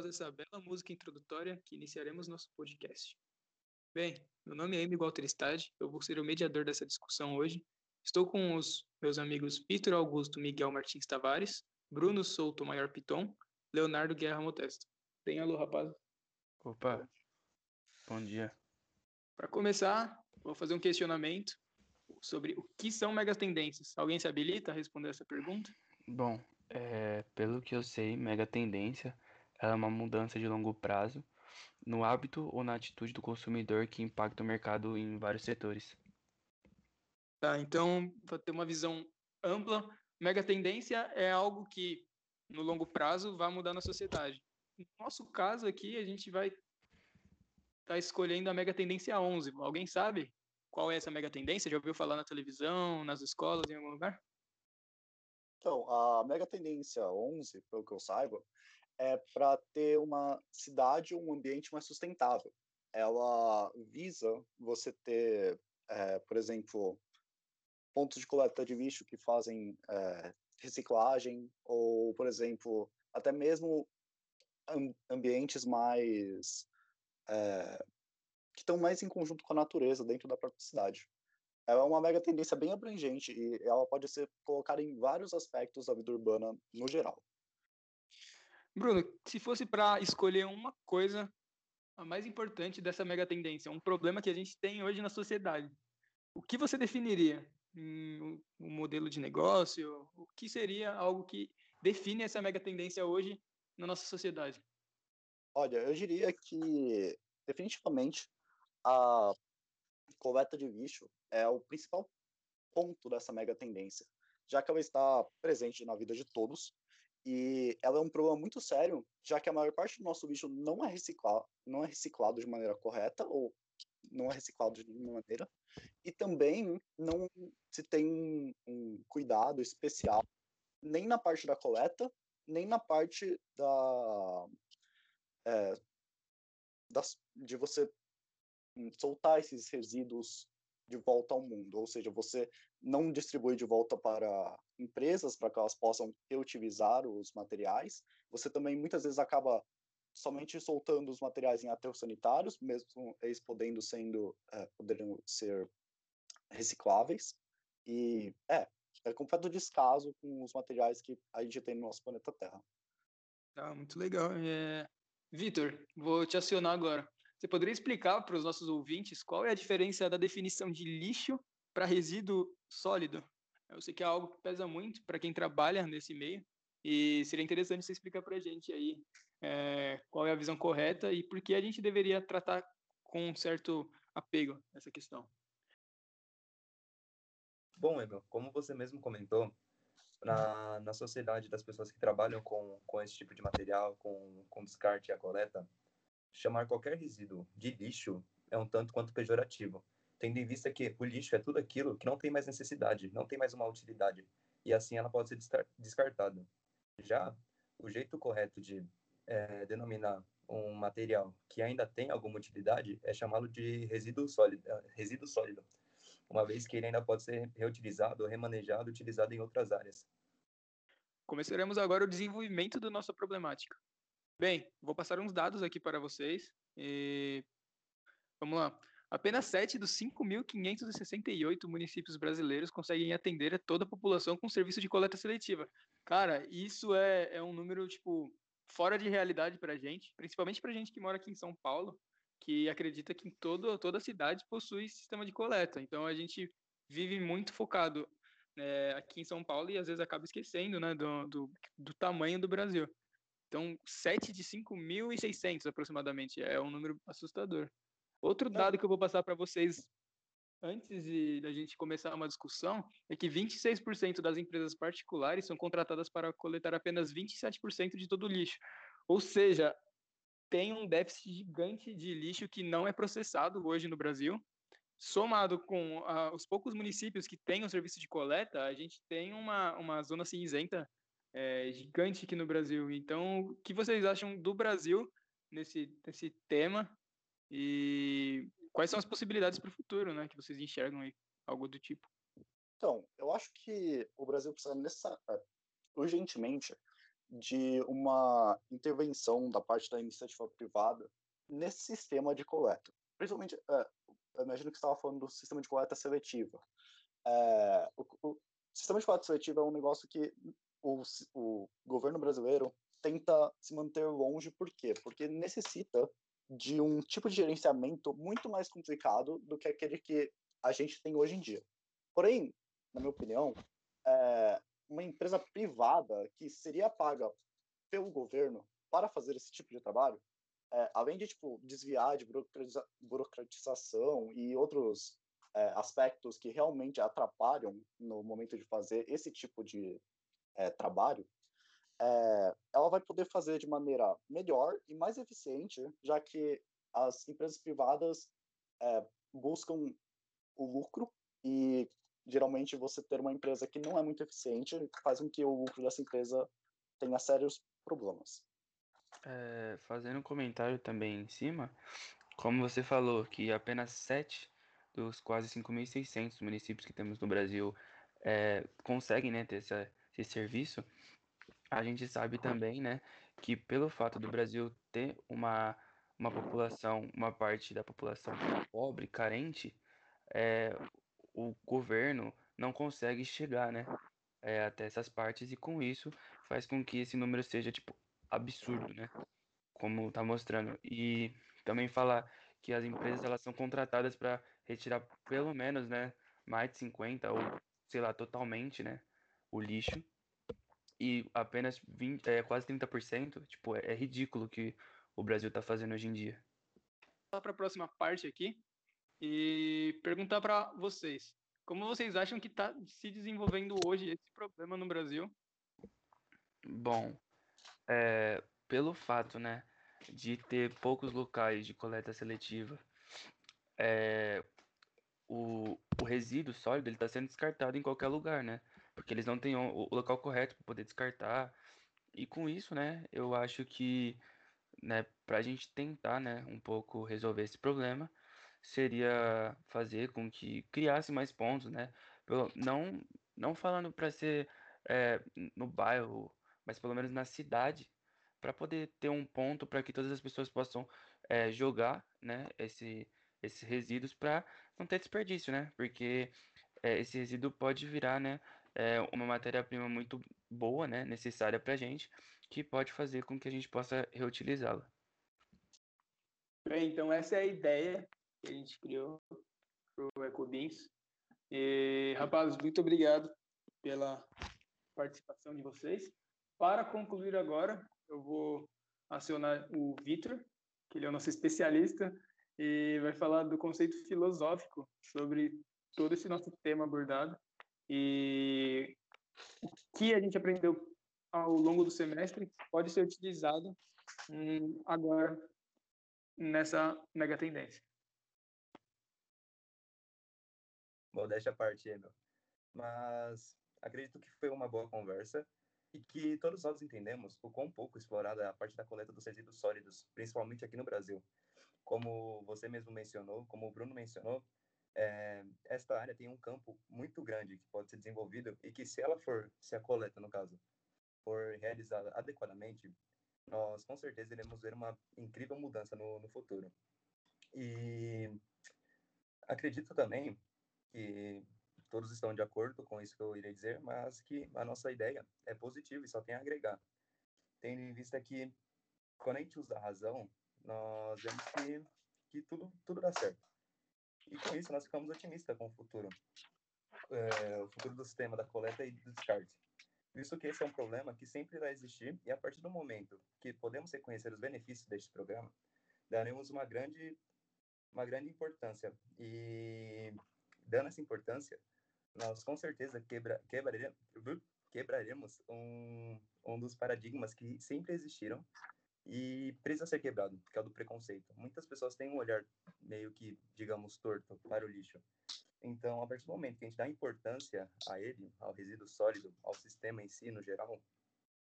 após essa bela música introdutória que iniciaremos nosso podcast. Bem, meu nome é Amy Walterstad, eu vou ser o mediador dessa discussão hoje. Estou com os meus amigos Vitor Augusto Miguel Martins Tavares, Bruno Souto Maior Piton, Leonardo Guerra Motesto. Bem, alô, rapaz. Opa, bom dia. Para começar, vou fazer um questionamento sobre o que são megatendências. Alguém se habilita a responder essa pergunta? Bom, é, pelo que eu sei, mega tendência é uma mudança de longo prazo no hábito ou na atitude do consumidor que impacta o mercado em vários setores. Tá, então, para ter uma visão ampla, mega tendência é algo que no longo prazo vai mudar na sociedade. No nosso caso aqui, a gente vai estar tá escolhendo a mega tendência 11. Alguém sabe qual é essa mega tendência? Já ouviu falar na televisão, nas escolas, em algum lugar? Então, a mega tendência 11, pelo que eu saiba, é para ter uma cidade um ambiente mais sustentável. Ela visa você ter, é, por exemplo, pontos de coleta de lixo que fazem é, reciclagem, ou, por exemplo, até mesmo ambientes mais. É, que estão mais em conjunto com a natureza dentro da própria cidade é uma mega tendência bem abrangente e ela pode ser colocada em vários aspectos da vida urbana no geral. Bruno, se fosse para escolher uma coisa a mais importante dessa mega tendência, um problema que a gente tem hoje na sociedade, o que você definiria? Um, modelo de negócio? O que seria algo que define essa mega tendência hoje na nossa sociedade? Olha, eu diria que definitivamente a coleta de lixo é o principal ponto dessa mega tendência, já que ela está presente na vida de todos e ela é um problema muito sério, já que a maior parte do nosso lixo não é reciclado, não é reciclado de maneira correta ou não é reciclado de nenhuma maneira, e também não se tem um cuidado especial nem na parte da coleta, nem na parte da, é, de você soltar esses resíduos de volta ao mundo, ou seja, você não distribui de volta para empresas para que elas possam reutilizar os materiais, você também muitas vezes acaba somente soltando os materiais em aterros sanitários, mesmo eles podendo sendo é, ser recicláveis e é é completo descaso com os materiais que a gente tem no nosso planeta Terra. Tá, muito legal. É... Vitor, vou te acionar agora. Você poderia explicar para os nossos ouvintes qual é a diferença da definição de lixo para resíduo sólido? Eu sei que é algo que pesa muito para quem trabalha nesse meio e seria interessante você explicar para a gente aí é, qual é a visão correta e por que a gente deveria tratar com um certo apego essa questão. Bom, Egan, como você mesmo comentou, na, na sociedade das pessoas que trabalham com, com esse tipo de material, com, com descarte e a coleta, chamar qualquer resíduo de lixo é um tanto quanto pejorativo, tendo em vista que o lixo é tudo aquilo que não tem mais necessidade, não tem mais uma utilidade, e assim ela pode ser descartada. Já o jeito correto de é, denominar um material que ainda tem alguma utilidade é chamá-lo de resíduo sólido, é, resíduo sólido, uma vez que ele ainda pode ser reutilizado, remanejado, utilizado em outras áreas. Começaremos agora o desenvolvimento da nossa problemática. Bem, vou passar uns dados aqui para vocês. E... Vamos lá. Apenas 7 dos 5.568 municípios brasileiros conseguem atender a toda a população com serviço de coleta seletiva. Cara, isso é, é um número, tipo, fora de realidade para a gente, principalmente para a gente que mora aqui em São Paulo, que acredita que em todo, toda a cidade possui sistema de coleta. Então, a gente vive muito focado é, aqui em São Paulo e às vezes acaba esquecendo né, do, do, do tamanho do Brasil. Então, 7 de 5.600 aproximadamente. É um número assustador. Outro dado que eu vou passar para vocês antes de a gente começar uma discussão é que 26% das empresas particulares são contratadas para coletar apenas 27% de todo o lixo. Ou seja, tem um déficit gigante de lixo que não é processado hoje no Brasil. Somado com uh, os poucos municípios que têm o um serviço de coleta, a gente tem uma, uma zona cinzenta é, gigante aqui no Brasil. Então, o que vocês acham do Brasil nesse, nesse tema e quais são as possibilidades para o futuro, né, que vocês enxergam aí, algo do tipo? Então, eu acho que o Brasil precisa nessa, é, urgentemente de uma intervenção da parte da iniciativa privada nesse sistema de coleta. Principalmente, é, eu imagino que estava falando do sistema de coleta seletiva. É, o, o, sistema de coleta seletiva é um negócio que o, o governo brasileiro tenta se manter longe, por quê? Porque necessita de um tipo de gerenciamento muito mais complicado do que aquele que a gente tem hoje em dia. Porém, na minha opinião, é, uma empresa privada que seria paga pelo governo para fazer esse tipo de trabalho, é, além de tipo desviar de burocratiza burocratização e outros é, aspectos que realmente atrapalham no momento de fazer esse tipo de é, trabalho, é, ela vai poder fazer de maneira melhor e mais eficiente, já que as empresas privadas é, buscam o lucro e geralmente você ter uma empresa que não é muito eficiente faz com que o lucro dessa empresa tenha sérios problemas. É, fazendo um comentário também em cima, como você falou que apenas 7 dos quase 5.600 municípios que temos no Brasil é, conseguem né, ter essa, esse serviço, a gente sabe também né, que pelo fato do Brasil ter uma, uma população, uma parte da população pobre, carente, é, o governo não consegue chegar, né, é, até essas partes e com isso faz com que esse número seja tipo absurdo, né, como tá mostrando. E também falar que as empresas elas são contratadas para retirar pelo menos, né, mais de 50 ou sei lá, totalmente, né, o lixo. E apenas 20, é, quase 30%, tipo, é, é ridículo que o Brasil está fazendo hoje em dia. Para a próxima parte aqui e perguntar para vocês. Como vocês acham que está se desenvolvendo hoje esse problema no Brasil? Bom, é, pelo fato, né, de ter poucos locais de coleta seletiva, é, o, o resíduo sólido ele está sendo descartado em qualquer lugar, né? Porque eles não têm o, o local correto para poder descartar. E com isso, né, eu acho que, né, para a gente tentar, né, um pouco resolver esse problema, seria fazer com que criasse mais pontos, né? Pelo, não, não falando para ser é, no bairro, mas pelo menos na cidade, para poder ter um ponto para que todas as pessoas possam é, jogar, né? Esse, esses resíduos para não ter desperdício, né? Porque é, esse resíduo pode virar, né? É, uma matéria-prima muito boa, né? Necessária para a gente, que pode fazer com que a gente possa reutilizá-la. Bem, então essa é a ideia que a gente criou para o EcoBeans. E, rapazes, muito obrigado pela participação de vocês. Para concluir agora, eu vou acionar o Vitor, que ele é o nosso especialista, e vai falar do conceito filosófico sobre todo esse nosso tema abordado e o que a gente aprendeu ao longo do semestre pode ser utilizado hum, agora nessa mega tendência. Modéstia à parte, Emil. Mas acredito que foi uma boa conversa e que todos nós entendemos o quão pouco explorada é a parte da coleta dos resíduos sólidos, principalmente aqui no Brasil. Como você mesmo mencionou, como o Bruno mencionou, é, esta área tem um campo muito grande que pode ser desenvolvido e que se ela for, se a coleta, no caso, for realizada adequadamente, nós com certeza iremos ver uma incrível mudança no, no futuro. E acredito também que todos estão de acordo com isso que eu irei dizer, mas que a nossa ideia é positiva e só tem a agregar. Tendo em vista que, quando a gente usa a razão, nós vemos que, que tudo, tudo dá certo. E com isso, nós ficamos otimistas com o futuro. É, o futuro do sistema da coleta e do descarte. Visto que esse é um problema que sempre vai existir e a partir do momento que podemos reconhecer os benefícios deste programa, daremos uma grande uma grande importância e dando essa importância, nós com certeza quebra, quebraremos, quebraremos um, um dos paradigmas que sempre existiram e precisa ser quebrado, que é o do preconceito. Muitas pessoas têm um olhar meio que, digamos, torto para o lixo. Então, a partir do momento que a gente dá importância a ele, ao resíduo sólido, ao sistema em si, no geral,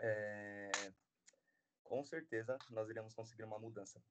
é... com certeza nós iremos conseguir uma mudança.